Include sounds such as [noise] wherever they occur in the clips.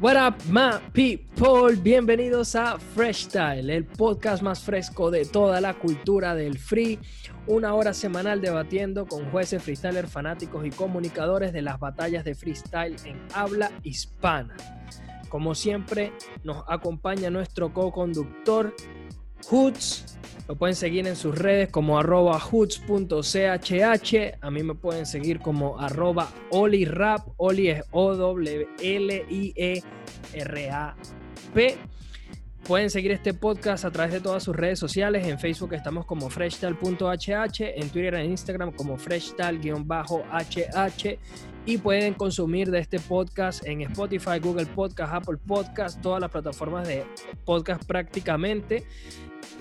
What up, my people? Bienvenidos a Fresh Style, el podcast más fresco de toda la cultura del free. Una hora semanal debatiendo con jueces, freestylers, fanáticos y comunicadores de las batallas de freestyle en habla hispana. Como siempre, nos acompaña nuestro co-conductor, Hoots. Lo pueden seguir en sus redes como arroba hoots.chhh. A mí me pueden seguir como arroba olirap. Oli es O-W-L-I-E-R-A-P. Pueden seguir este podcast a través de todas sus redes sociales. En Facebook estamos como freshtal.hh, en Twitter e Instagram como freshtal-hh y pueden consumir de este podcast en Spotify, Google Podcast, Apple Podcast, todas las plataformas de podcast prácticamente.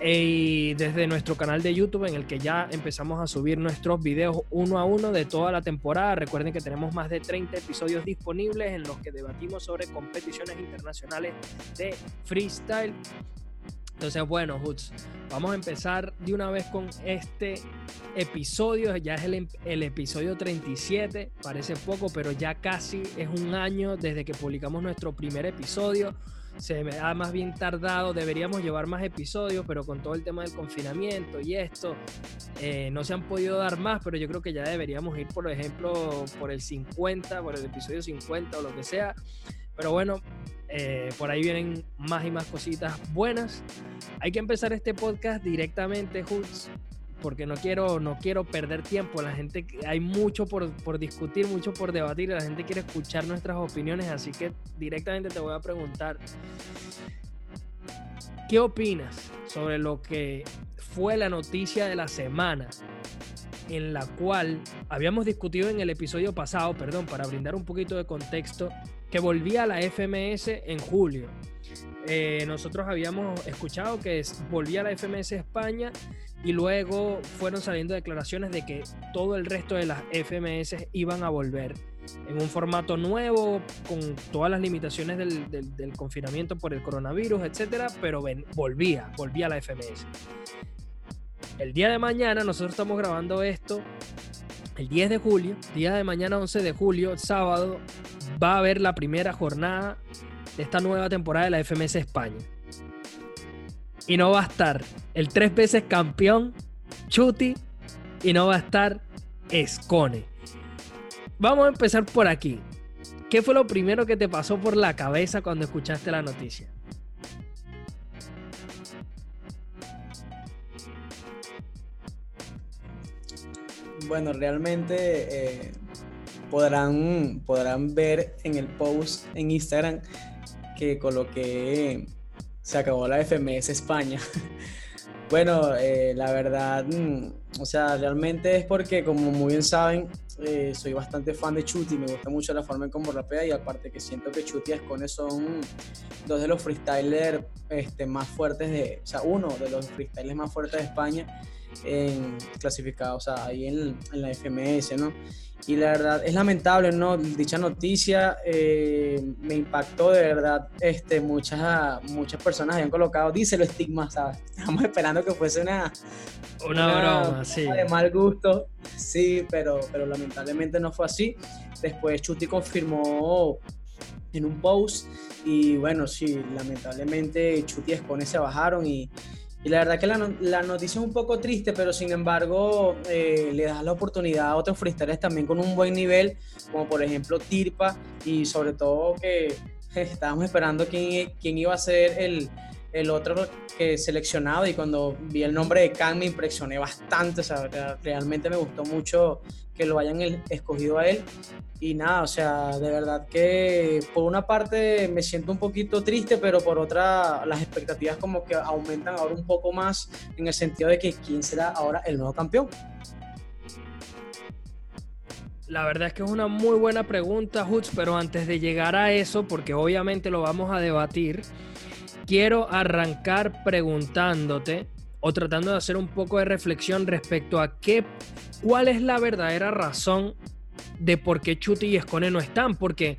Y desde nuestro canal de YouTube en el que ya empezamos a subir nuestros videos uno a uno de toda la temporada. Recuerden que tenemos más de 30 episodios disponibles en los que debatimos sobre competiciones internacionales de freestyle. Entonces, bueno, Hoots, vamos a empezar de una vez con este episodio. Ya es el, el, episodio 37, parece poco, pero ya casi es un año desde que publicamos nuestro primer episodio. Se me ha más bien tardado, deberíamos llevar más episodios, pero con todo el tema del confinamiento y esto, eh, no se han podido dar más, pero yo creo que ya deberíamos ir, por ejemplo, por el 50, por el episodio 50 o lo que sea. Pero bueno, eh, por ahí vienen más y más cositas buenas. Hay que empezar este podcast directamente, Hoots, porque no quiero, no quiero perder tiempo. La gente, hay mucho por, por discutir, mucho por debatir. La gente quiere escuchar nuestras opiniones, así que directamente te voy a preguntar. ¿Qué opinas sobre lo que fue la noticia de la semana en la cual habíamos discutido en el episodio pasado, perdón, para brindar un poquito de contexto, que volvía a la FMS en julio. Eh, nosotros habíamos escuchado que volvía a la FMS España y luego fueron saliendo declaraciones de que todo el resto de las FMS iban a volver en un formato nuevo, con todas las limitaciones del, confinamiento por el coronavirus, etcétera, pero volvía, volvía la FMS. El día de mañana, nosotros estamos grabando esto el 10 de julio, día de mañana 11 de julio, sábado, va a haber la primera jornada de esta nueva temporada de la FMS España. Y no va a estar el tres veces campeón Chuti y no va a estar Escone. Vamos a empezar por aquí. ¿Qué fue lo primero que te pasó por la cabeza cuando escuchaste la noticia? Bueno, realmente eh, podrán, podrán ver en el post en Instagram que coloqué se acabó la FMS España. [laughs] bueno, eh, la verdad, mm, o sea, realmente es porque, como muy bien saben, eh, soy bastante fan de Chuti, me gusta mucho la forma en cómo rapea y aparte que siento que Chuti y Escone son dos de los freestylers este, más fuertes de, o sea, uno de los freestylers más fuertes de España en, clasificado, o sea, ahí en, en, la FMS, ¿no? Y la verdad es lamentable, ¿no? Dicha noticia eh, me impactó de verdad. Este, muchas, muchas personas habían colocado, dice lo estigma, ¿sabes? [laughs] Estamos esperando que fuese una, una, una broma, sí. De mal gusto, sí, pero, pero lamentablemente no fue así. Después Chuti confirmó en un post y bueno, sí, lamentablemente Chuti y Escone se bajaron y y la verdad que la, la, noticia es un poco triste, pero sin embargo eh, le da la oportunidad a otros freestylers también con un buen nivel, como por ejemplo Tirpa, y sobre todo que [laughs] estábamos esperando quién, quién iba a ser el, el otro que seleccionado y cuando vi el nombre de Khan me impresioné bastante, o sea, realmente me gustó mucho que lo hayan escogido a él y nada, o sea, de verdad que por una parte me siento un poquito triste, pero por otra las expectativas como que aumentan ahora un poco más en el sentido de que quién será ahora el nuevo campeón. La verdad es que es una muy buena pregunta, Hutz, pero antes de llegar a eso, porque obviamente lo vamos a debatir, quiero arrancar preguntándote o tratando de hacer un poco de reflexión respecto a qué, cuál es la verdadera razón de por qué Chuti y Escone no están, porque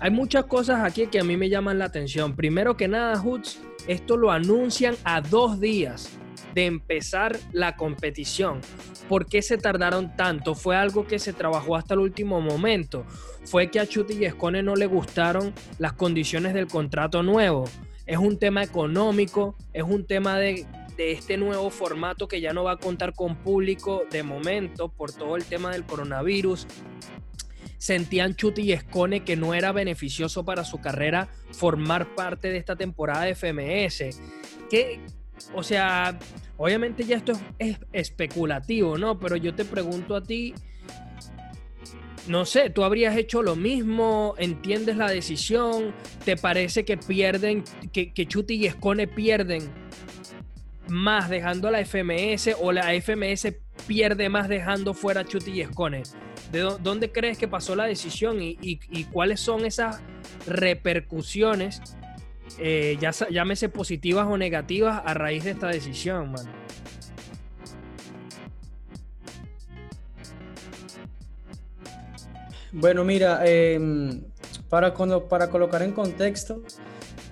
hay muchas cosas aquí que a mí me llaman la atención. Primero que nada, Hoots, esto lo anuncian a dos días de empezar la competición. ¿Por qué se tardaron tanto? ¿Fue algo que se trabajó hasta el último momento? ¿Fue que a Chuti y Escone no le gustaron las condiciones del contrato nuevo? ¿Es un tema económico? ¿Es un tema de, de este nuevo formato que ya no va a contar con público de momento por todo el tema del coronavirus? sentían Chuti y Escone que no era beneficioso para su carrera formar parte de esta temporada de FMS. O sea, obviamente ya esto es, especulativo, ¿no? Pero yo te pregunto a ti, no sé, tú habrías hecho lo mismo, entiendes la decisión, te parece que pierden, que, Chuti y Escone pierden más dejando a la FMS o la FMS pierde más dejando fuera a Chuti y Escone. ¿De dónde crees que pasó la decisión y, cuáles son esas repercusiones, eh, ya llámese positivas o negativas, a raíz de esta decisión, mano? Bueno, mira, em, para, para colocar en contexto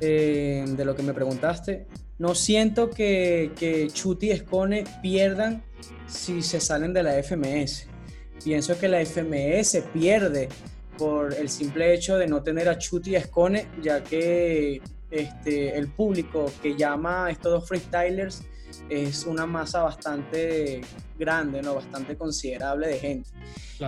em, de lo que me preguntaste, no siento que, que Chuti y Escone pierdan si se salen de la FMS pienso que la FMS pierde por el simple hecho de no tener a Chuti y Escone, ya que este, el público que llama a estos dos freestylers es una masa bastante grande, ¿no? bastante considerable de gente.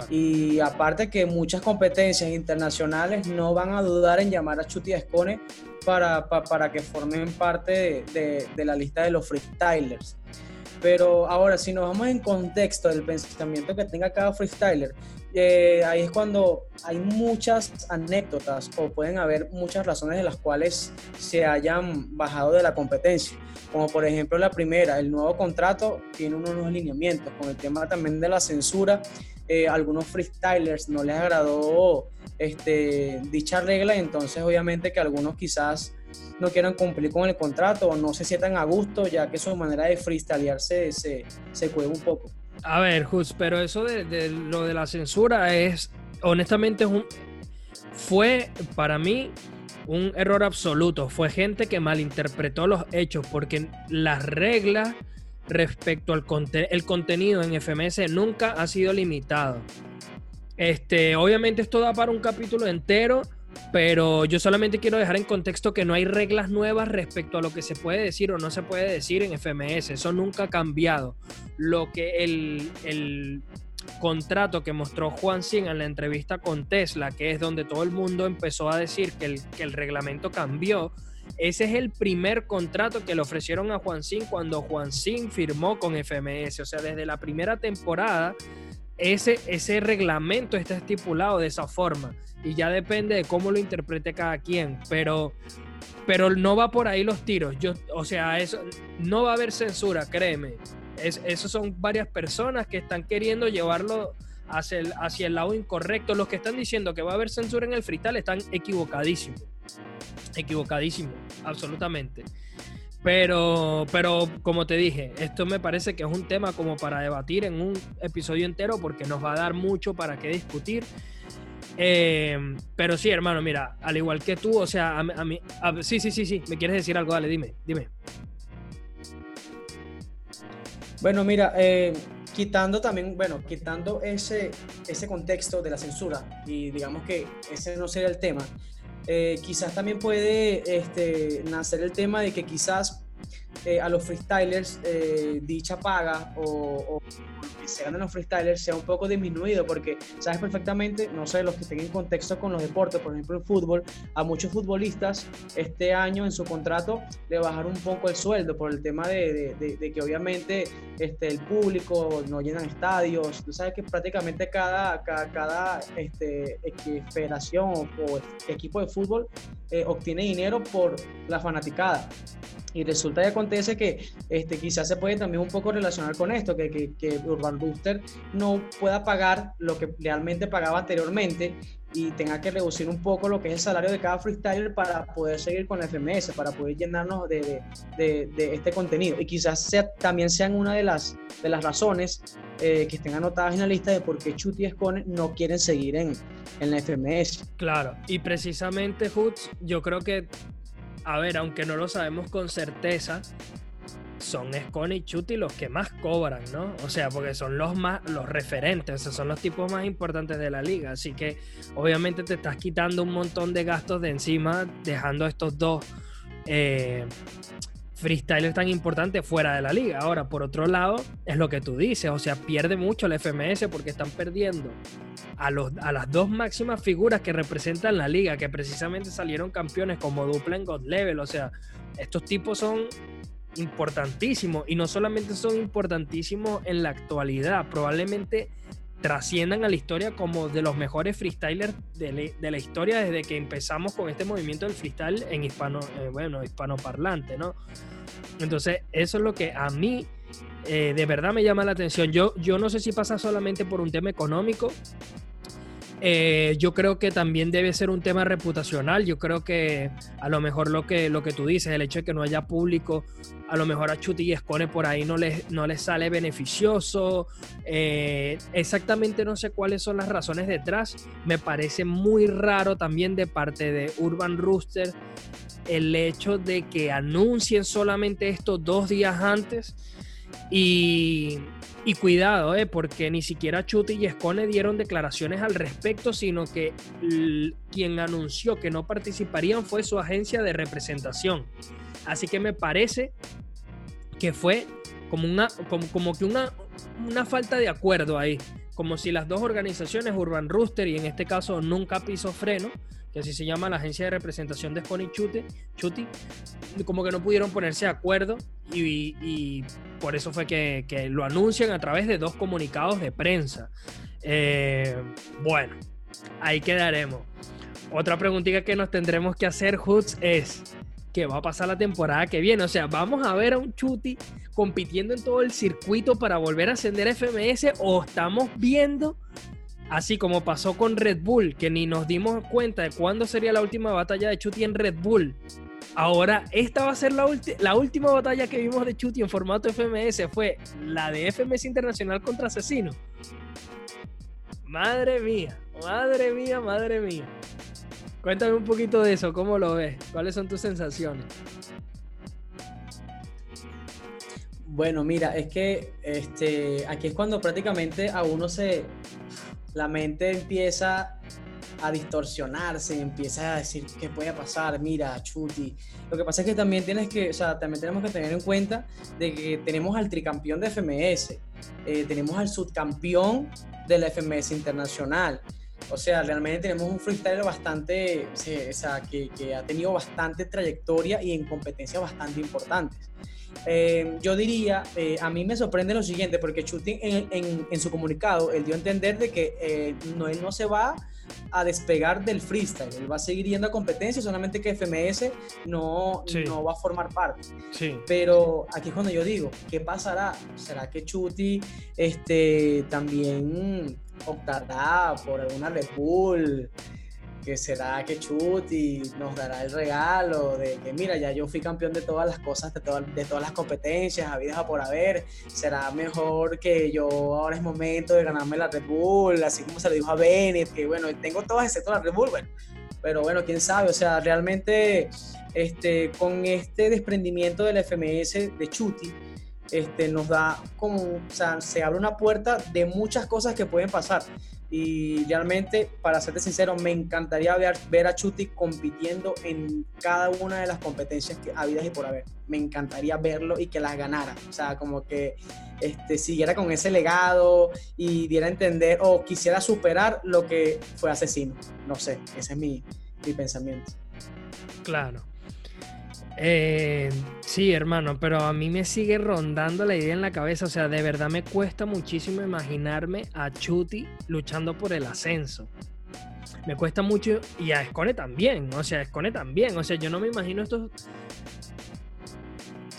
Y aparte que muchas competencias internacionales no van a dudar en llamar a Chuti Escone para, para, que formen parte de, de la lista de los freestylers. Pero ahora, si nos vamos en contexto del pensamiento que tenga cada freestyler, eh, ahí es cuando hay muchas anécdotas o pueden haber muchas razones de las cuales se hayan bajado de la competencia. Como por ejemplo la primera, el nuevo contrato tiene unos nuevos lineamientos. Con el tema también de la censura, eh, algunos freestylers no les agradó este, dicha regla entonces obviamente que algunos quizás no quieran cumplir con el contrato o no se sientan a gusto, ya que su manera de freestylearse se, se un poco. A ver, Jus, pero eso de, lo de la censura es, honestamente, es un, fue para mí un error absoluto. Fue gente que malinterpretó los hechos porque las reglas respecto al el contenido en FMS nunca ha sido limitado. Este, obviamente esto da para un capítulo entero pero yo solamente quiero dejar en contexto que no hay reglas nuevas respecto a lo que se puede decir o no se puede decir en FMS. Eso nunca ha cambiado. Lo que el, contrato que mostró Juan Sin en la entrevista con Tesla, que es donde todo el mundo empezó a decir que el, que el reglamento cambió, ese es el primer contrato que le ofrecieron a Juan Sin cuando Juan Sin firmó con FMS. O sea, desde la primera temporada, ese, ese reglamento está estipulado de esa forma y ya depende de cómo lo interprete cada quien, pero, pero no va por ahí los tiros. Yo, o sea, eso no va a haber censura, créeme. Es, esos son varias personas que están queriendo llevarlo hacia el, hacia el lado incorrecto. Los que están diciendo que va a haber censura en el freestyle están equivocadísimos. Equivocadísimos, absolutamente. Pero, pero como te dije, esto me parece que es un tema como para debatir en un episodio entero porque nos va a dar mucho para qué discutir. Eh, pero sí, hermano, mira, al igual que tú, o sea, a, mí, sí, sí, sí, sí, me quieres decir algo, dale, dime, dime. Bueno, mira, eh, quitando también, bueno, quitando ese, ese contexto de la censura y digamos que ese no sería el tema, eh, quizás también puede este, nacer el tema de que quizás a los freestylers dicha paga o, o se ganan los freestylers sea un poco disminuido, porque sabes perfectamente, no sé, los que estén en contexto con los deportes, por ejemplo el fútbol, a muchos futbolistas este año en su contrato le bajaron un poco el sueldo por el tema de, de, que obviamente este, el público no llenan estadios, tú sabes que prácticamente cada, cada, cada este, federación o, equipo de fútbol eh, obtiene dinero por la fanaticada. Y resulta y acontece que este, quizás se puede también un poco relacionar con esto, que, que, que Urban Booster no pueda pagar lo que realmente pagaba anteriormente y tenga que reducir un poco lo que es el salario de cada freestyler para poder seguir con la FMS, para poder llenarnos de, de, este contenido. Y quizás sea, también sean una de las, de las razones eh, que estén anotadas en la lista de por qué Chuti y Escone no quieren seguir en, en la FMS. Claro, y precisamente, Hoots, yo creo que a ver, aunque no lo sabemos con certeza, son Scone y Chuti los que más cobran, ¿no? O sea, porque son los más, los referentes, son los tipos más importantes de la liga. Así que obviamente te estás quitando un montón de gastos de encima, dejando estos dos eh, freestylers tan importantes fuera de la liga. Ahora, por otro lado, es lo que tú dices, o sea, pierde mucho el FMS porque están perdiendo a, los, a las dos máximas figuras que representan la liga, que precisamente salieron campeones como dupla en God Level, o sea, estos tipos son importantísimos y no solamente son importantísimos en la actualidad, probablemente trasciendan a la historia como de los mejores freestylers de, la historia desde que empezamos con este movimiento del freestyle en hispano, eh, bueno, hispanoparlante, ¿no? Entonces, eso es lo que a mí eh, de verdad me llama la atención. Yo, yo no sé si pasa solamente por un tema económico, eh, yo creo que también debe ser un tema reputacional. Yo creo que a lo mejor lo que, lo que tú dices, el hecho de que no haya público, a lo mejor a Chuti y Escone por ahí no les, no les sale beneficioso. Eh, exactamente no sé cuáles son las razones detrás. Me parece muy raro también de parte de Urban Rooster el hecho de que anuncien solamente esto dos días antes y, cuidado, eh, porque ni siquiera Chuti y Escone dieron declaraciones al respecto, sino que quien anunció que no participarían fue su agencia de representación. Así que me parece que fue como, una, como, que una, una falta de acuerdo ahí. Como si las dos organizaciones, Urban Rooster y en este caso Nunca Piso Freno, que así se llama la agencia de representación de Spony Chuti, Chuti, como que no pudieron ponerse de acuerdo y, por eso fue que, lo anuncian a través de dos comunicados de prensa. Eh, bueno, ahí quedaremos. Otra preguntita que nos tendremos que hacer, Hoods, es ¿qué va a pasar la temporada que viene? O sea, ¿vamos a ver a un Chuti compitiendo en todo el circuito para volver a ascender FMS o estamos viendo Así como pasó con Red Bull, que ni nos dimos cuenta de cuándo sería la última batalla de Chuti en Red Bull. Ahora, esta va a ser la, última batalla que vimos de Chuti en formato FMS. Fue la de FMS Internacional contra Asesino. Madre mía, madre mía, madre mía. Cuéntame un poquito de eso, ¿cómo lo ves? ¿Cuáles son tus sensaciones? Bueno, mira, es que este, aquí es cuando prácticamente a uno se, la mente empieza a distorsionarse, empieza a decir qué puede pasar, mira, chuti. Lo que pasa es que también tienes que, o sea, también tenemos que tener en cuenta de que tenemos al tricampeón de FMS, eh, tenemos al subcampeón de la FMS internacional. O sea, realmente tenemos un freestyle bastante, o sea, que, que ha tenido bastante trayectoria y en competencias bastante importantes. Eh, yo diría, eh, a mí me sorprende lo siguiente, porque Chutin en, su comunicado, él dio a entender de que eh, no, él no se va a despegar del freestyle, él va a seguir yendo a competencia, solamente que FMS no, no va a formar parte. Sí. Pero aquí es cuando yo digo, ¿qué pasará? ¿Será que Chuti este, también optará por alguna Red Bull? Que será que Chuti nos dará el regalo de que mira, ya yo fui campeón de todas las cosas, de, todas, de todas las competencias, habidas por haber, será mejor que yo ahora es momento de ganarme la Red Bull, así como se le dijo a Bennett, que bueno, tengo todas excepto la Red Bull, bueno, pero bueno, quién sabe, o sea, realmente este, con este desprendimiento del FMS de Chuti, este, nos da como, o sea, se abre una puerta de muchas cosas que pueden pasar y realmente, para serte sincero, me encantaría ver, a Chuti compitiendo en cada una de las competencias que habidas y por haber. Me encantaría verlo y que las ganara. O sea, como que este, siguiera con ese legado y diera a entender o quisiera superar lo que fue asesino. No sé, ese es mi, mi pensamiento. Claro. Eh, sí, hermano, pero a mí me sigue rondando la idea en la cabeza. O sea, de verdad me cuesta muchísimo imaginarme a Chuti luchando por el ascenso. Me cuesta mucho, y a Escone también, o sea, Escone también. O sea, yo no me imagino estos,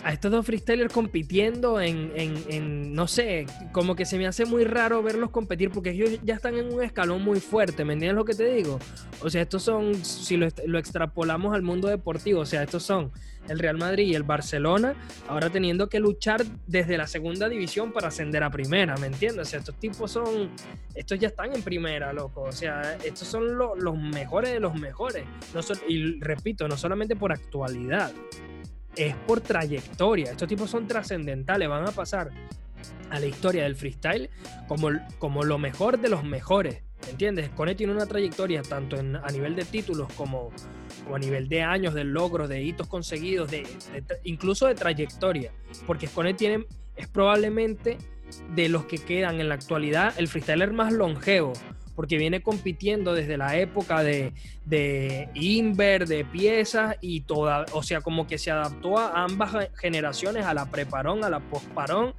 a estos dos freestylers compitiendo en, no sé, como que se me hace muy raro verlos competir porque ellos ya están en un escalón muy fuerte, ¿me entiendes lo que te digo? O sea, estos son, si lo, extrapolamos al mundo deportivo, o sea, estos son el Real Madrid y el Barcelona, ahora teniendo que luchar desde la segunda división para ascender a primera, ¿me entiendes? O sea, estos tipos son, estos ya están en primera, loco, o sea, estos son los mejores de los mejores, no y repito, no solamente por actualidad, es por trayectoria. Estos tipos son trascendentales, van a pasar a la historia del freestyle como, como lo mejor de los mejores. ¿Entiendes? Cone tiene una trayectoria tanto a nivel de títulos como, a nivel de años, de logros, de hitos conseguidos, de, incluso de trayectoria. Porque Cone tiene, es probablemente de los que quedan en la actualidad el freestyler más longevo porque viene compitiendo desde la época de, de Inver, de piezas y toda, o sea, como que se adaptó a ambas generaciones, a la preparón, a la posparón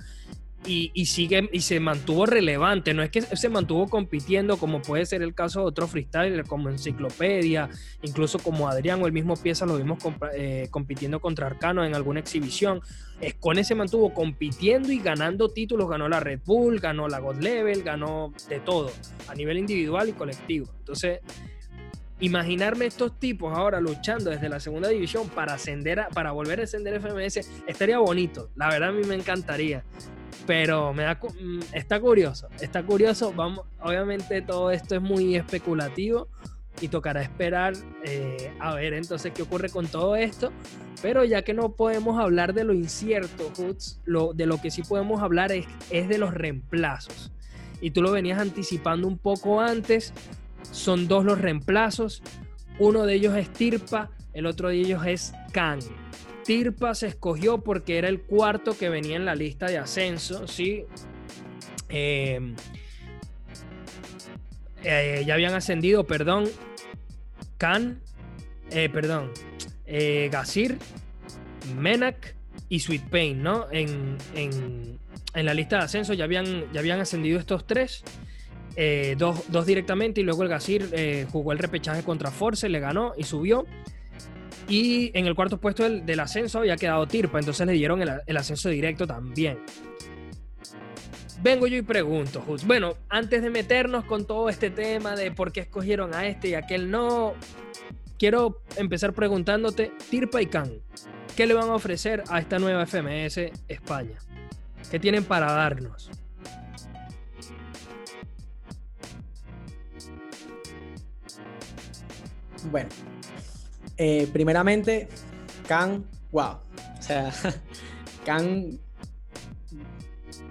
y, sigue y se mantuvo relevante. No es que se mantuvo compitiendo como puede ser el caso de otros freestylers como Enciclopedia, incluso como Adrián o el mismo Pieza lo vimos eh, compitiendo contra Arcano en alguna exhibición. Escone se mantuvo compitiendo y ganando títulos, ganó la Red Bull, ganó la God Level, ganó de todo, a nivel individual y colectivo. Entonces, imaginarme estos tipos ahora luchando desde la segunda división para ascender para volver a ascender FMS estaría bonito. La verdad a mí me encantaría pero me da, mm, está curioso, está curioso. Vamos, obviamente todo esto es muy especulativo y tocará esperar eh, a ver entonces qué ocurre con todo esto. Pero ya que no podemos hablar de lo incierto, lo, de lo que sí podemos hablar es, es de los reemplazos. Y tú lo venías anticipando un poco antes. Son dos los reemplazos. Uno de ellos es Tirpa, el otro de ellos es Kang. Tirpa se escogió porque era el cuarto que venía en la lista de ascenso, ¿sí? Em, eh, ya habían ascendido, perdón, Khan, eh, perdón, eh, Gazir, Menak y Sweet Pain, ¿no? En, la lista de ascenso ya habían, ya habían ascendido estos tres. dos, dos, directamente y luego el Gazir jugó el repechaje contra Force, le ganó y subió. Y en el cuarto puesto del, ascenso había quedado Tirpa, entonces le dieron el, ascenso directo también. Vengo yo y pregunto, Bueno, antes de meternos con todo este tema de por qué escogieron a este y aquel no, quiero empezar preguntándote, Tirpa y Khan, ¿qué le van a ofrecer a esta nueva FMS España? ¿Qué tienen para darnos? Bueno, eh, primeramente, Khan, wow. O sea, [laughs] Khan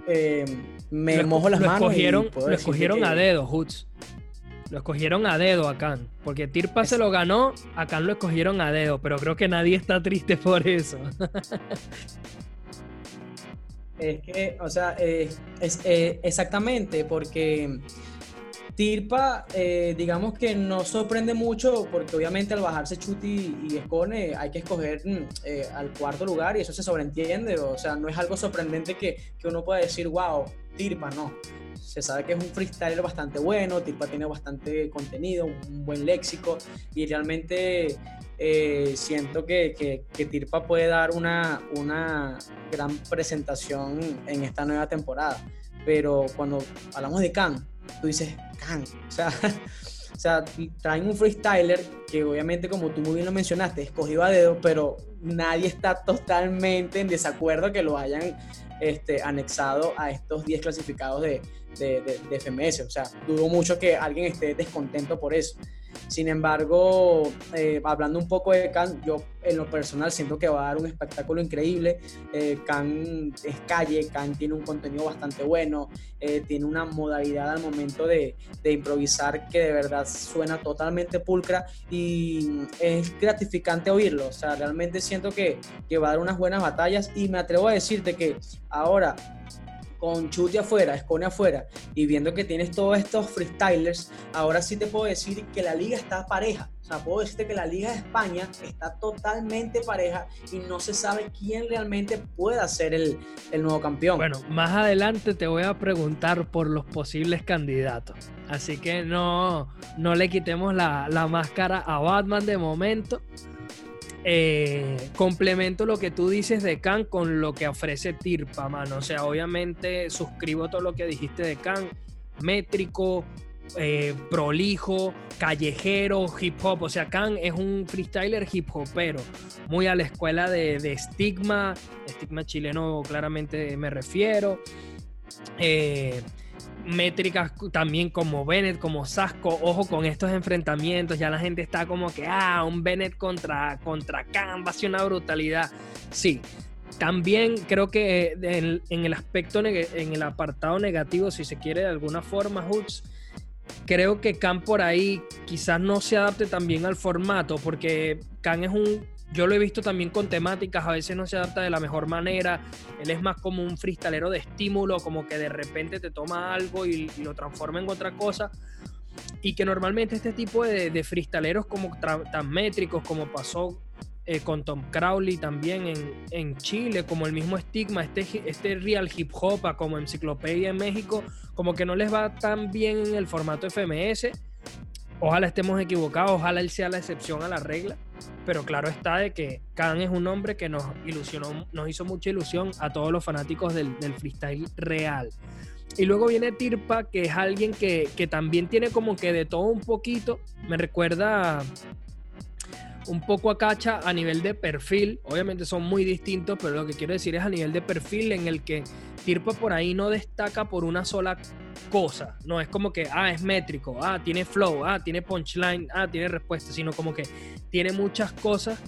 eh, me mojo las manos. Escogieron, lo escogieron a dedo, Hoots. Lo escogieron a dedo a Khan. Porque Tirpa se lo ganó, a Khan lo escogieron a dedo. Pero creo que nadie está triste por eso. es que, o sea, eh, es, exactamente, porque Tirpa, eh, digamos que no sorprende mucho porque obviamente al bajarse Chuti y Escone hay que escoger mm, eh, al cuarto lugar y eso se sobreentiende, o sea, no es algo sorprendente que, que uno pueda decir, wow, Tirpa, no. Se sabe que es un freestyler bastante bueno, Tirpa tiene bastante contenido, un buen léxico y realmente eh, siento que, que, Tirpa puede dar una, una gran presentación en esta nueva temporada. Pero cuando hablamos de Khan, tú dices, Khan, o sea, [laughs] o sea, traen un freestyler que obviamente, como tú muy bien lo mencionaste, escogido a dedo, pero nadie está totalmente en desacuerdo que lo hayan este, anexado a estos 10 clasificados de, de, de, FMS. O sea, dudo mucho que alguien esté descontento por eso. Sin embargo, eh, hablando un poco de Khan, yo en lo personal siento que va a dar un espectáculo increíble. Eh, Khan es calle, Khan tiene un contenido bastante bueno, eh, tiene una modalidad al momento de, de, improvisar que de verdad suena totalmente pulcra y es gratificante oírlo. O sea, realmente siento que, que va a dar unas buenas batallas y me atrevo a decirte que ahora con Chuti afuera, Escone afuera, y viendo que tienes todos estos freestylers, ahora sí te puedo decir que la liga está pareja. O sea, puedo decirte que la liga de España está totalmente pareja y no se sabe quién realmente pueda ser el, nuevo campeón. Bueno, más adelante te voy a preguntar por los posibles candidatos. Así que no, no le quitemos la, la máscara a Batman de momento. Eh, complemento lo que tú dices de Khan con lo que ofrece Tirpa, mano. O sea, obviamente suscribo todo lo que dijiste de Khan. Métrico, eh, prolijo, callejero, hip hop. O sea, Khan es un freestyler hip hopero, muy a la escuela de, de estigma, estigma chileno claramente me refiero. Eh, métricas también como Bennett, como Sasco. Ojo con estos enfrentamientos. Ya la gente está como que, ah, un Bennett contra, contra Khan va a ser una brutalidad. Sí. También creo que en, el aspecto, en el apartado negativo, si se quiere de alguna forma, Hoots, creo que Khan por ahí quizás no se adapte también al formato, porque Khan es un yo lo he visto también con temáticas, a veces no se adapta de la mejor manera. Él es más como un freestalero de estímulo, como que de repente te toma algo y, lo transforma en otra cosa. Y que normalmente este tipo de, de freestaleros como tan métricos, como pasó eh, con Tom Crowley también en, Chile, como el mismo estigma, este, este real hip hop, como enciclopedia en México, como que no les va tan bien en el formato FMS Ojalá estemos equivocados, ojalá él sea la excepción a la regla, pero claro está de que Khan es un hombre que nos ilusionó, nos hizo mucha ilusión a todos los fanáticos del, freestyle real. Y luego viene Tirpa, que es alguien que, que, también tiene como que de todo un poquito. Me recuerda un poco a Cacha a nivel de perfil. Obviamente son muy distintos, pero lo que quiero decir es a nivel de perfil en el que Tirpa por ahí no destaca por una sola cosa. No es como que, ah, es métrico, ah, tiene flow, ah, tiene punchline, ah, tiene respuesta, sino como que tiene muchas cosas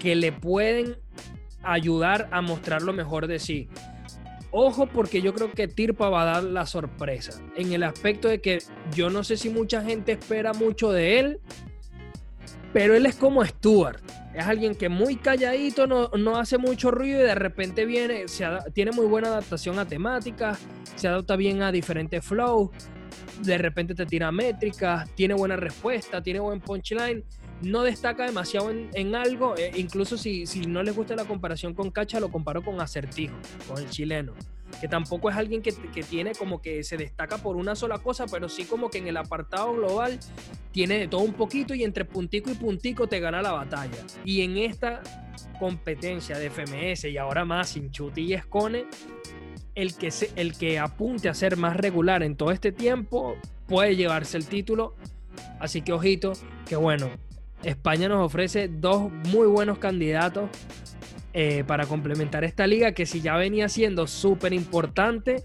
que le pueden ayudar a mostrar lo mejor de sí. Ojo porque yo creo que Tirpa va a dar la sorpresa en el aspecto de que yo no sé si mucha gente espera mucho de él, pero él es como Stuart. Es alguien que muy calladito, no, no hace mucho ruido y de repente viene, se tiene muy buena adaptación a temáticas, se adapta bien a diferentes flows, de repente te tira métricas, tiene buena respuesta, tiene buen punchline, no destaca demasiado en, algo, eh, incluso si, si no les gusta la comparación con Cacha, lo comparo con Acertijo, con el chileno que tampoco es alguien que, tiene como que se destaca por una sola cosa, pero sí como que en el apartado global tiene de todo un poquito y entre puntico y puntico te gana la batalla. Y en esta competencia de FMS y ahora más sin y Escone, el que, el que apunte a ser más regular en todo este tiempo puede llevarse el título. Así que ojito, que bueno, España nos ofrece dos muy buenos candidatos eh, para complementar esta liga que si ya venía siendo súper importante,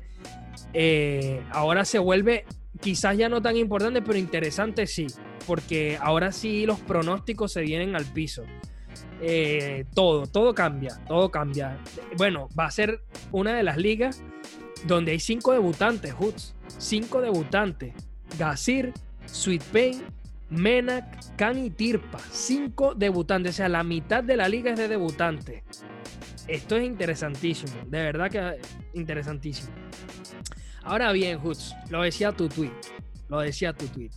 eh, ahora se vuelve quizás ya no tan importante, pero interesante sí, porque ahora sí los pronósticos se vienen al piso. Eh, todo, todo cambia, todo cambia. Bueno, va a ser una de las ligas donde hay cinco debutantes, Hoods, cinco debutantes. Gazir, Sweet Pain, Menak, Khan y Tirpa. Cinco debutantes. O sea, la mitad de la liga es de debutantes. Esto es interesantísimo. De verdad que interesantísimo. Ahora bien, Hoods, lo decía tu tweet. Lo decía tu tweet.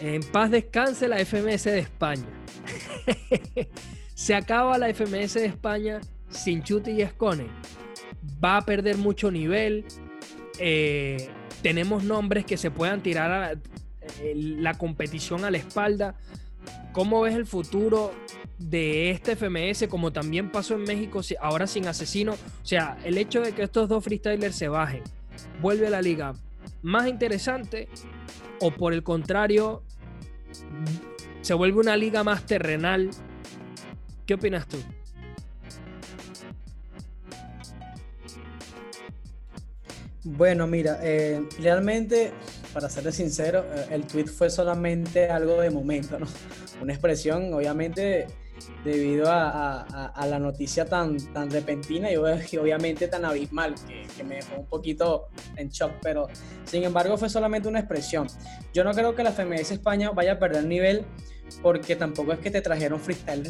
En paz descanse la FMS de España. [laughs] Se acaba la FMS de España sin Chuti y Escone. Va a perder mucho nivel. Eh, tenemos nombres que se puedan tirar a, la competición a la espalda. ¿Cómo ves el futuro de este FMS como también pasó en México ahora sin asesino? O sea, el hecho de que estos dos freestylers se bajen, vuelve a la liga más interesante o por el contrario, se vuelve una liga más terrenal. ¿Qué opinas tú? Bueno, mira, eh, realmente para serles sincero, eh, el tweet fue solamente algo de momento, ¿no? [laughs] Una expresión, obviamente, debido a, la noticia tan, tan repentina y, obviamente tan abismal que, que, me dejó un poquito en shock, pero sin embargo fue solamente una expresión. Yo no creo que la FMS España vaya a perder nivel porque tampoco es que te trajeron freestyle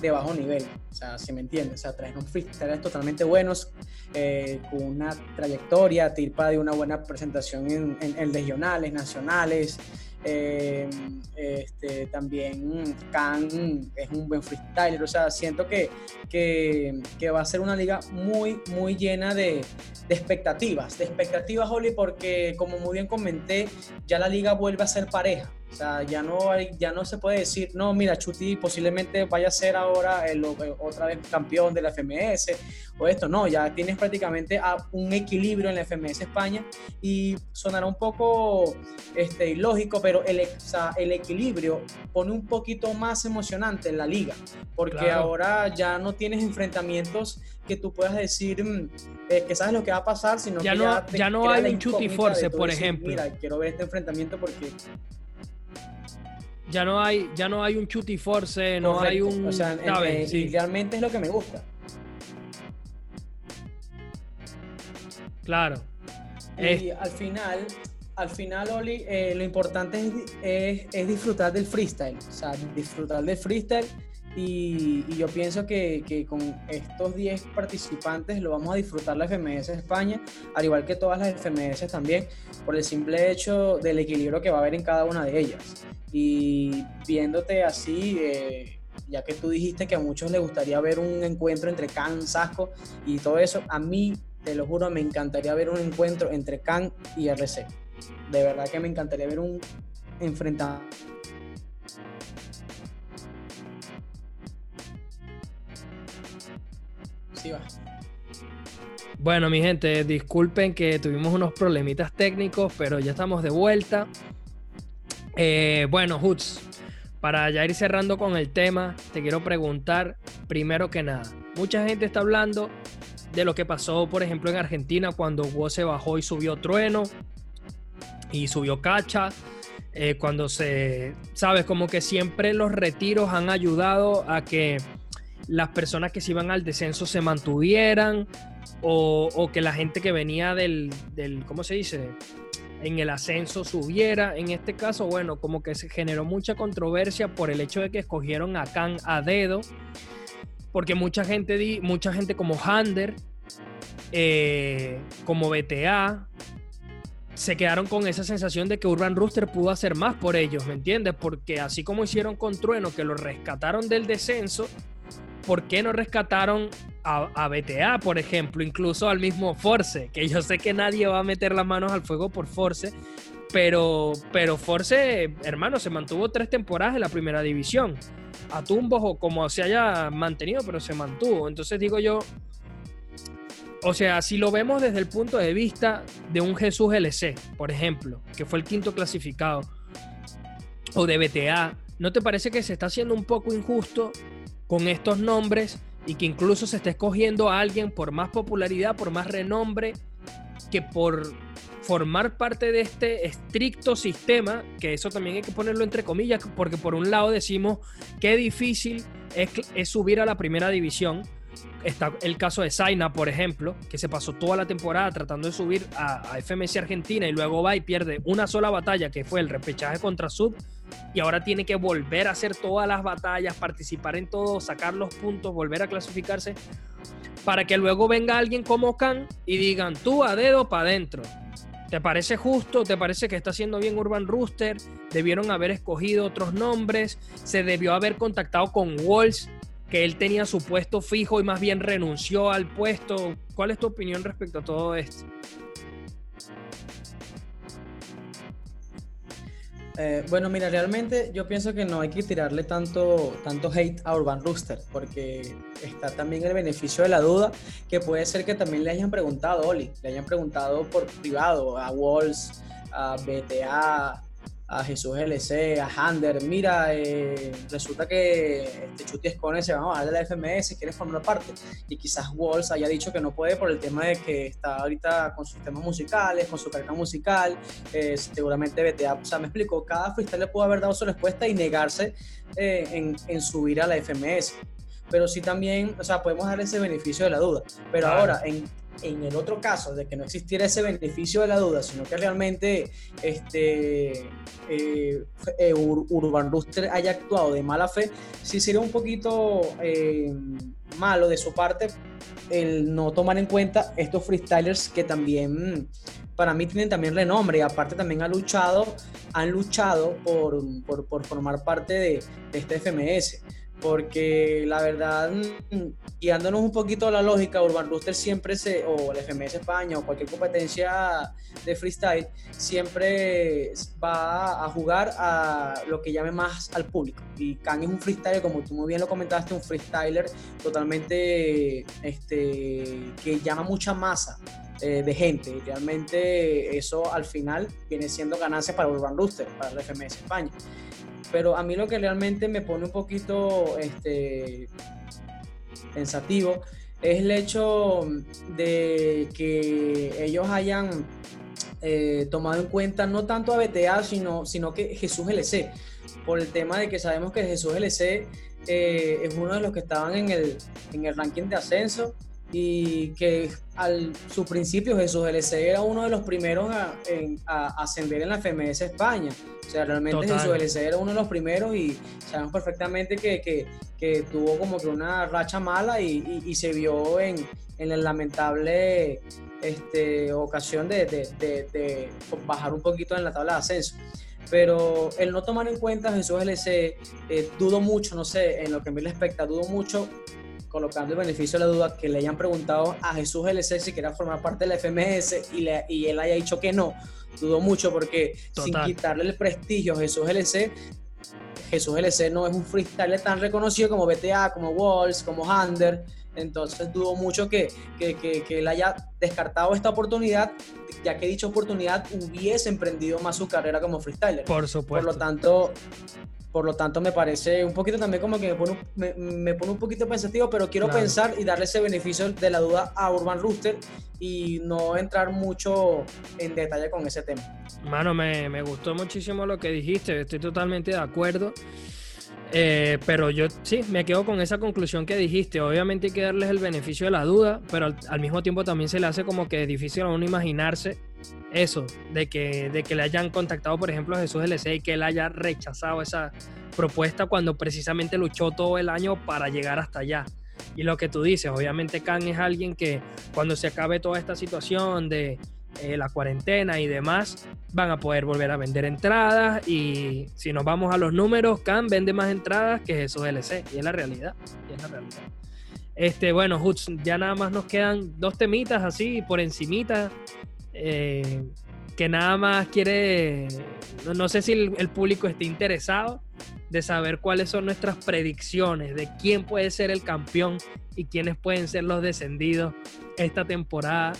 de bajo nivel, o sea, si me entiendes, o sea, trajeron freestylers totalmente buenos, eh, con una trayectoria, Tirpa de una buena presentación en, en, regionales, nacionales, eh, este, también Khan es un buen freestyler, o sea, siento que, que, va a ser una liga muy, muy llena de, de expectativas, de expectativas, Oli, porque como muy bien comenté, ya la liga vuelve a ser pareja, O sea, ya no, hay, ya no se puede decir, no, mira, Chuti posiblemente vaya a ser ahora el, otra vez campeón de la FMS o esto. No, ya tienes prácticamente un equilibrio en la FMS España y sonará un poco este, ilógico, pero el, o sea, el equilibrio pone un poquito más emocionante en la liga, porque ahora ya no tienes enfrentamientos que tú puedas decir mm, eh, que sabes lo que va a pasar, sino ya que no, ya, ya no hay un Chuti Force, por ejemplo. Mira, quiero ver este enfrentamiento porque ya no hay, ya no hay un chuti force, no hay un. O sea, realmente es lo que me gusta. Claro. Y al final, al final, Oli, eh, lo importante es, es, disfrutar del freestyle. O sea, disfrutar del freestyle y, yo pienso que, con estos 10 participantes lo vamos a disfrutar la FMS España, al igual que todas las FMS también, por el simple hecho del equilibrio que va a haber en cada una de ellas. Y viéndote así, eh, ya que tú dijiste que a muchos les gustaría ver un encuentro entre Khan, Sasco y todo eso, a mí, te lo juro, me encantaría ver un encuentro entre Khan y RC. De verdad que me encantaría ver un enfrentamiento Bueno, mi gente, disculpen que tuvimos unos problemitas técnicos, pero ya estamos de vuelta. Eh, bueno, Hoots, para ya ir cerrando con el tema, te quiero preguntar, primero que nada, mucha gente está hablando de lo que pasó, por ejemplo, en Argentina cuando Hugo se bajó y subió Trueno y subió Cacha. Eh, cuando se, sabes, como que siempre los retiros han ayudado a que las personas que se iban al descenso se mantuvieran o, que la gente que venía del, del, ¿cómo se dice? En el ascenso subiera. En este caso, bueno, como que se generó mucha controversia por el hecho de que escogieron a Khan a dedo, porque mucha gente, di, mucha gente como Hander, eh, como BTA, se quedaron con esa sensación de que Urban Rooster pudo hacer más por ellos, ¿me entiendes? Porque así como hicieron con Trueno, que lo rescataron del descenso, ¿por qué no rescataron a, BTA, por ejemplo, incluso al mismo Force? Que yo sé que nadie va a meter las manos al fuego por Force, pero, pero Force, hermano, se mantuvo tres temporadas en la primera división. A tumbos o como se haya mantenido, pero se mantuvo. Entonces digo yo, o sea, si lo vemos desde el punto de vista de un Jesús LC, por ejemplo, que fue el quinto clasificado, o de BTA, ¿no te parece que se está haciendo un poco injusto con estos nombres y que incluso se esté escogiendo a alguien por más popularidad, por más renombre, que por formar parte de este estricto sistema, que eso también hay que ponerlo entre comillas, porque por un lado decimos qué difícil es, subir a la primera división. Está el caso de Zaina, por ejemplo, que se pasó toda la temporada tratando de subir a, FMS Argentina y luego va y pierde una sola batalla, que fue el repechaje contra Sub, y ahora tiene que volver a hacer todas las batallas, participar en todo, sacar los puntos, volver a clasificarse, para que luego venga alguien como Khan y digan tú a dedo para adentro. ¿Te parece justo? ¿Te parece que está haciendo bien Urban Rooster? Debieron haber escogido otros nombres. Se debió haber contactado con Walls, que él tenía su puesto fijo y más bien renunció al puesto. ¿Cuál es tu opinión respecto a todo esto? Eh, bueno, mira, realmente yo pienso que no hay que tirarle tanto, tanto hate a Urban Rooster, porque está también el beneficio de la duda, que puede ser que también le hayan preguntado, Oli, le hayan preguntado por privado a Walls, a BTA, a Jesús LC, a Hander, mira, eh, resulta que este Chuti Escone se va a bajar de la FMS, quiere formar parte. Y quizás Walls haya dicho que no puede por el tema de que está ahorita con sus temas musicales, con su carrera musical, eh, seguramente BTA, o sea, me explico, cada freestyle le pudo haber dado su respuesta y negarse eh, en, en subir a la FMS pero sí también, o sea, podemos dar ese beneficio de la duda. Pero ahora, en en el otro caso de que no existiera ese beneficio de la duda, sino que realmente este, eh, eh, Urban Rooster haya actuado de mala fe, sí sería un poquito eh, malo de su parte el no tomar en cuenta estos freestylers que también para mí tienen también renombre y aparte también han luchado, han luchado por, por, formar parte de, de este FMS porque la verdad, mm, guiándonos un poquito a la lógica, Urban Rooster siempre se, o el FMS España o cualquier competencia de freestyle, siempre va a jugar a lo que llame más al público. Y Kang es un freestyler, como tú muy bien lo comentaste, un freestyler totalmente este, que llama mucha masa eh, de gente. Realmente eso al final viene siendo ganancia para Urban Rooster, para el FMS España. Pero a mí lo que realmente me pone un poquito este, pensativo es el hecho de que ellos hayan eh, tomado en cuenta no tanto a BTA, sino, sino que Jesús LC, por el tema de que sabemos que Jesús LC eh, es uno de los que estaban en el, en el ranking de ascenso y que al su principio Jesús LC era uno de los primeros a, ascender en la FMS España. O sea, realmente Jesús LC era uno de los primeros y sabemos perfectamente que, tuvo como que una racha mala y, se vio en, en la lamentable este, ocasión de, bajar un poquito en la tabla de ascenso pero el no tomar en cuenta Jesús LC, eh, dudo mucho, no sé, en lo que me respecta, dudo mucho colocando el beneficio de la duda, que le hayan preguntado a Jesús LC si quería formar parte del FMS y, le, y él haya dicho que no. Dudo mucho porque sin quitarle el prestigio a Jesús LC, Jesús LC no es un freestyler tan reconocido como BTA, como Walls, como Hander. Entonces dudo mucho que, que, que, que, él haya descartado esta oportunidad, ya que dicha oportunidad hubiese emprendido más su carrera como freestyler. Por supuesto. Por lo tanto, por lo tanto, me parece un poquito también como que me pone, me, pone un poquito pensativo, pero quiero pensar y darle ese beneficio de la duda a Urban Rooster y no entrar mucho en detalle con ese tema. Mano, me, me gustó muchísimo lo que dijiste, estoy totalmente de acuerdo. Eh, pero yo sí, me quedo con esa conclusión que dijiste. Obviamente hay que darles el beneficio de la duda, pero al, mismo tiempo también se le hace como que difícil a uno imaginarse eso, de que, de que le hayan contactado, por ejemplo, a Jesús LC y que él haya rechazado esa propuesta cuando precisamente luchó todo el año para llegar hasta allá. Y lo que tú dices, obviamente Khan es alguien que cuando se acabe toda esta situación de eh, la cuarentena y demás, van a poder volver a vender entradas y si nos vamos a los números, Khan vende más entradas que Jesús LC y es la realidad, y es la realidad. Este, bueno, Hutz, ya nada más nos quedan dos temitas así por encimita. Eh, que nada más quiere, no, sé si el, público esté interesado de saber cuáles son nuestras predicciones de quién puede ser el campeón y quiénes pueden ser los descendidos esta temporada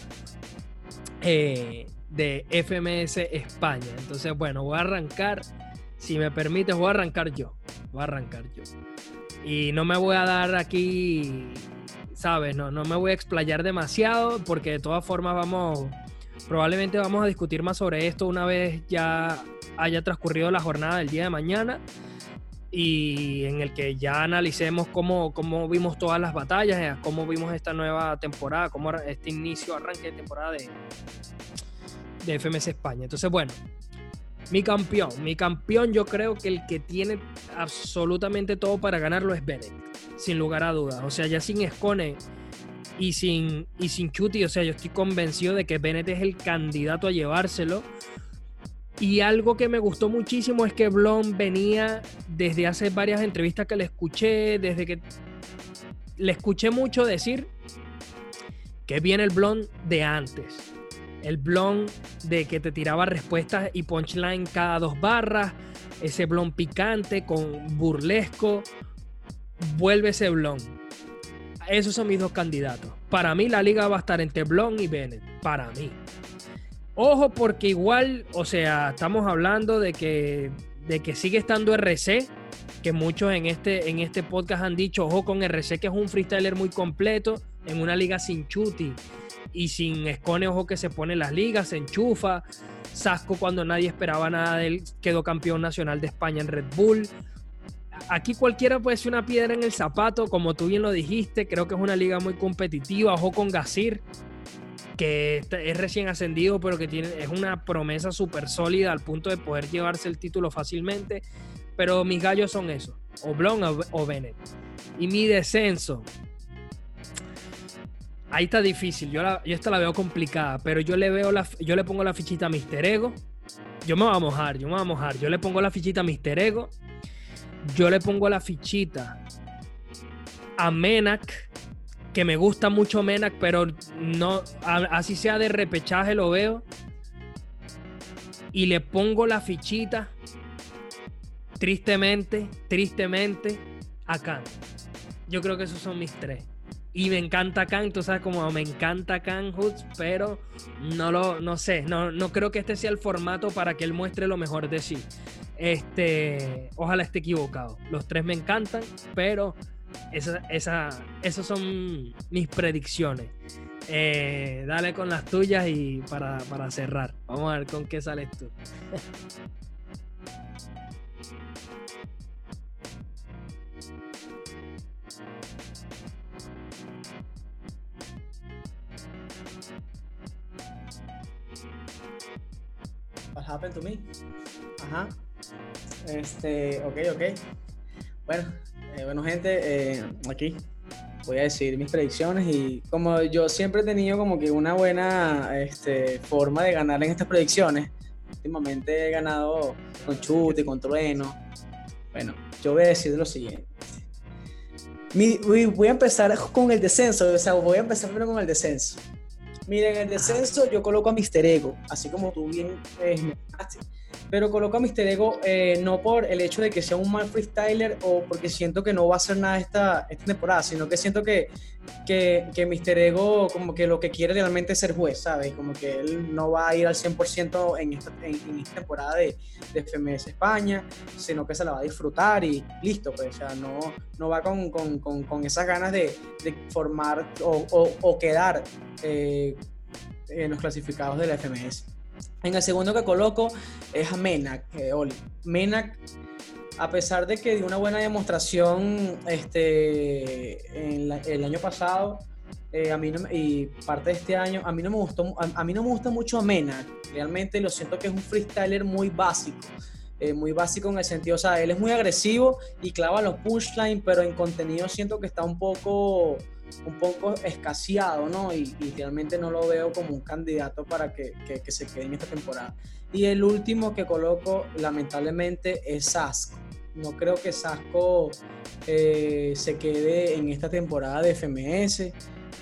eh, de FMS España. Entonces, bueno, voy a arrancar, si me permites, voy a arrancar yo, voy a arrancar yo. Y no me voy a dar aquí, ¿sabes? No, no me voy a explayar demasiado porque de todas formas vamos, probablemente vamos a discutir más sobre esto una vez ya haya transcurrido la jornada del día de mañana y en el que ya analicemos cómo, cómo vimos todas las batallas, eh, cómo vimos esta nueva temporada, cómo este inicio, arranque de temporada de, de FMS España. Entonces, bueno, mi campeón, mi campeón yo creo que el que tiene absolutamente todo para ganarlo es Bennett, sin lugar a dudas. O sea, ya sin Escone y sin, y sin Chuti, o sea, yo estoy convencido de que Bennett es el candidato a llevárselo y algo que me gustó muchísimo es que Blon venía desde hace varias entrevistas que le escuché, desde que le escuché mucho decir que viene el Blon de antes. El Blon de que te tiraba respuestas y punchline cada dos barras. Ese Blon picante con burlesco. Vuelve ese Blon. Esos son mis dos candidatos. Para mí la liga va a estar entre Blon y Bennett. Para mí. Ojo, porque igual, o sea, estamos hablando de que, de que sigue estando RC, que muchos en este, en este podcast han dicho, ojo con RC, que es un freestyler muy completo, en una liga sin chuti y sin escone, ojo que se pone las ligas, se enchufa. Sasco, cuando nadie esperaba nada de él, quedó campeón nacional de España en Red Bull. Aquí cualquiera puede ser una piedra en el zapato, como tú bien lo dijiste. Creo que es una liga muy competitiva. Ojo con Gasir, que es recién ascendido, pero que tiene, es una promesa súper sólida al punto de poder llevarse el título fácilmente. Pero mis gallos son esos, o Blon o, Bennett. Y mi descenso, ahí está difícil. Yo, yo esta la veo complicada, pero yo le veo la, yo le pongo la fichita a Mister Ego. Yo me voy a mojar, yo me voy a mojar. Yo le pongo la fichita a Mister Ego. Yo le pongo la fichita a Menak, que me gusta mucho Menak, pero no, así sea de repechaje lo veo. Y le pongo la fichita, tristemente, tristemente, a Khan. Yo creo que esos son mis tres. Y me encanta Khan, tú sabes como me encanta Khan Hoods, pero no lo, no sé, no, no creo que este sea el formato para que él muestre lo mejor de sí. Este, ojalá esté equivocado. Los tres me encantan, pero esa, esa, esas son mis predicciones. Eh, dale con las tuyas y para, para cerrar. Vamos a ver con qué sales tú. What happened to me? Ajá. Este, ok, ok. Bueno, eh, bueno gente, eh, aquí voy a decir mis predicciones y como yo siempre he tenido como que una buena este, forma de ganar en estas predicciones, últimamente he ganado con chute, con trueno. Bueno, yo voy a decir lo siguiente. voy a empezar con el descenso, o sea, voy a empezar primero con el descenso. Miren, en el descenso yo coloco a Mister Ego, así como tú bien eh, pero coloco a Mister Ego eh, no por el hecho de que sea un mal freestyler o porque siento que no va a hacer nada esta, esta temporada, sino que siento que, que, que Mister Ego como que lo que quiere realmente es ser juez, ¿sabes? Como que él no va a ir al 100% en esta, en, esta temporada de, de, FMS España, sino que se la va a disfrutar y listo, pues, o sea, no, no va con, con, con, esas ganas de, de formar o, o, quedar eh, en los clasificados de la FMS. En el segundo que coloco es a Menak, eh, Oli. Menak, a pesar de que dio una buena demostración este, el año pasado eh, a mí y parte de este año, a mí no me gustó, a, mí no me gusta mucho a Menak. Realmente lo siento que es un freestyler muy básico. Eh, muy básico en el sentido, o sea, él es muy agresivo y clava los punchlines, pero en contenido siento que está un poco un poco escaseado, ¿no? Y, realmente no lo veo como un candidato para que, que, se quede en esta temporada. Y el último que coloco, lamentablemente, es Sasco. No creo que Sasco eh, se quede en esta temporada de FMS.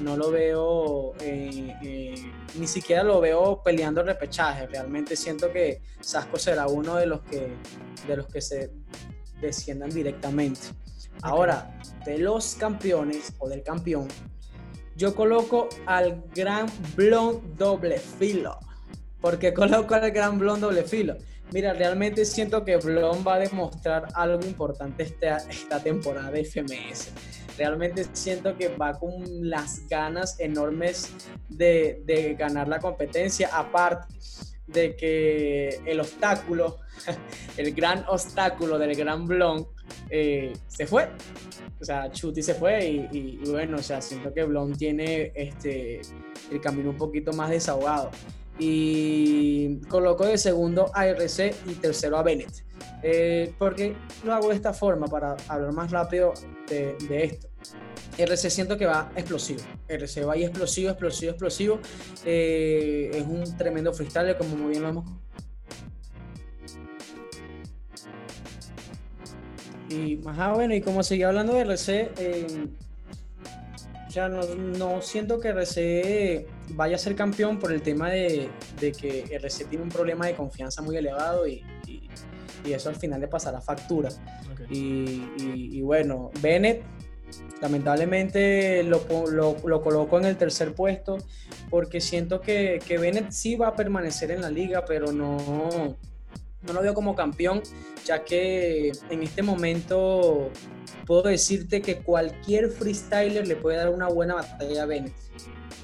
No lo veo, eh, eh, ni siquiera lo veo peleando repechaje. Realmente siento que Sasco será uno de los que, de los que se desciendan directamente. Ahora, de los campeones o del campeón, yo coloco al Gran Blond Doble Filo. ¿Por qué coloco al Gran Blond Doble Filo? Mira, realmente siento que Blond va a demostrar algo importante esta, esta temporada de FMS. Realmente siento que va con las ganas enormes de, de ganar la competencia. Aparte de que el obstáculo, [laughs] el gran obstáculo del Gran Blond eh, se fue. O sea, Chuti se fue y, bueno, o sea, siento que Blond tiene este, el camino un poquito más desahogado. Y coloco de segundo a RC y tercero a Bennett. Eh, porque lo hago de esta forma para hablar más rápido de, esto. RC siento que va explosivo. RC va ahí explosivo, explosivo, explosivo. Eh, es un tremendo freestyle, como muy bien lo hemos Y, más bueno, y como seguía hablando de RC, eh, ya no, siento que RC vaya a ser campeón por el tema de, que RC tiene un problema de confianza muy elevado y, eso al final le pasará factura. Y, bueno, Bennett, lamentablemente lo, lo, coloco en el tercer puesto porque siento que, que Bennett sí va a permanecer en la liga, pero no no lo veo como campeón, ya que en este momento puedo decirte que cualquier freestyler le puede dar una buena batalla a Bennett.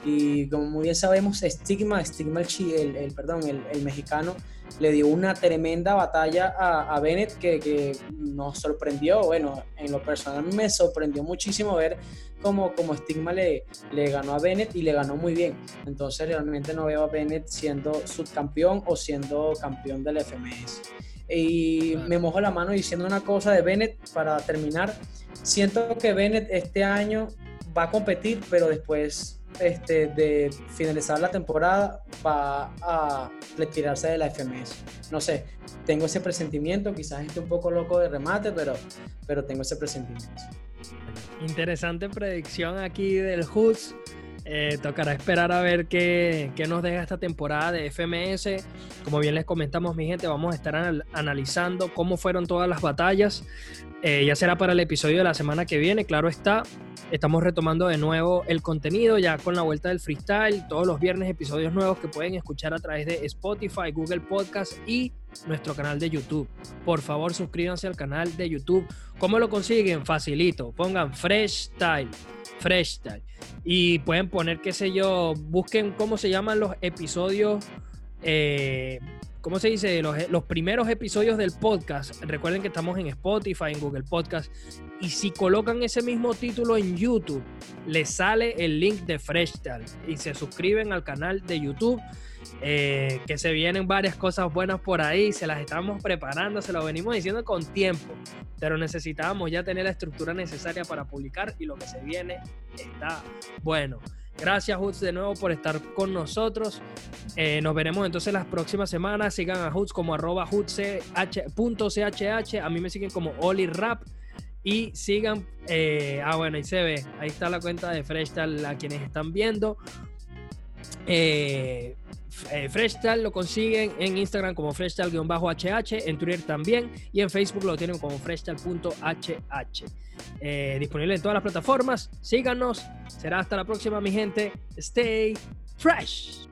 Y como muy bien sabemos, Stigma, Stigma el, el, perdón, el, mexicano, le dio una tremenda batalla a, a Bennett que, que, nos sorprendió. Bueno, en lo personal me sorprendió muchísimo ver cómo, cómo Stigma le, le ganó a Bennett y le ganó muy bien. Entonces realmente no veo a Bennett siendo subcampeón o siendo campeón del FMS. Y me mojo la mano diciendo una cosa de Bennett para terminar. Siento que Bennett este año va a competir, pero después este, de finalizar la temporada va a retirarse de la FMS. No sé, tengo ese presentimiento, quizás esté un poco loco de remate, pero, pero tengo ese presentimiento. Interesante predicción aquí del Hoods. Eh, tocará esperar a ver qué, qué, nos deja esta temporada de FMS. Como bien les comentamos, mi gente, vamos a estar analizando cómo fueron todas las batallas. Eh, ya será para el episodio de la semana que viene, claro está. Estamos retomando de nuevo el contenido ya con la vuelta del freestyle. Todos los viernes episodios nuevos que pueden escuchar a través de Spotify, Google Podcast y nuestro canal de YouTube. Por favor, suscríbanse al canal de YouTube. ¿Cómo lo consiguen? Facilito. Pongan Fresh Style. Fresh Style. Y pueden poner, qué sé yo, busquen cómo se llaman los episodios. Eh, ¿Cómo se dice? Los, los, primeros episodios del podcast. Recuerden que estamos en Spotify, en Google Podcast. Y si colocan ese mismo título en YouTube, les sale el link de Fresh Style. Y se suscriben al canal de YouTube eh, que se vienen varias cosas buenas por ahí, se las estamos preparando, se lo venimos diciendo con tiempo, pero necesitábamos ya tener la estructura necesaria para publicar y lo que se viene está bueno. Gracias, Hoots, de nuevo por estar con nosotros. Eh, nos veremos entonces las próximas semanas. Sigan a Hoots como arroba hoots.chh. A mí me siguen como Oli Rap. Y sigan. Eh, ah, bueno, ahí se ve. Ahí está la cuenta de Freshtal, a quienes están viendo. Eh, eh, lo consiguen en Instagram como freshtal-hh, en Twitter también y en Facebook lo tienen como freshtal.hh. Eh, disponible en todas las plataformas. Síganos. Será hasta la próxima, mi gente. Stay fresh.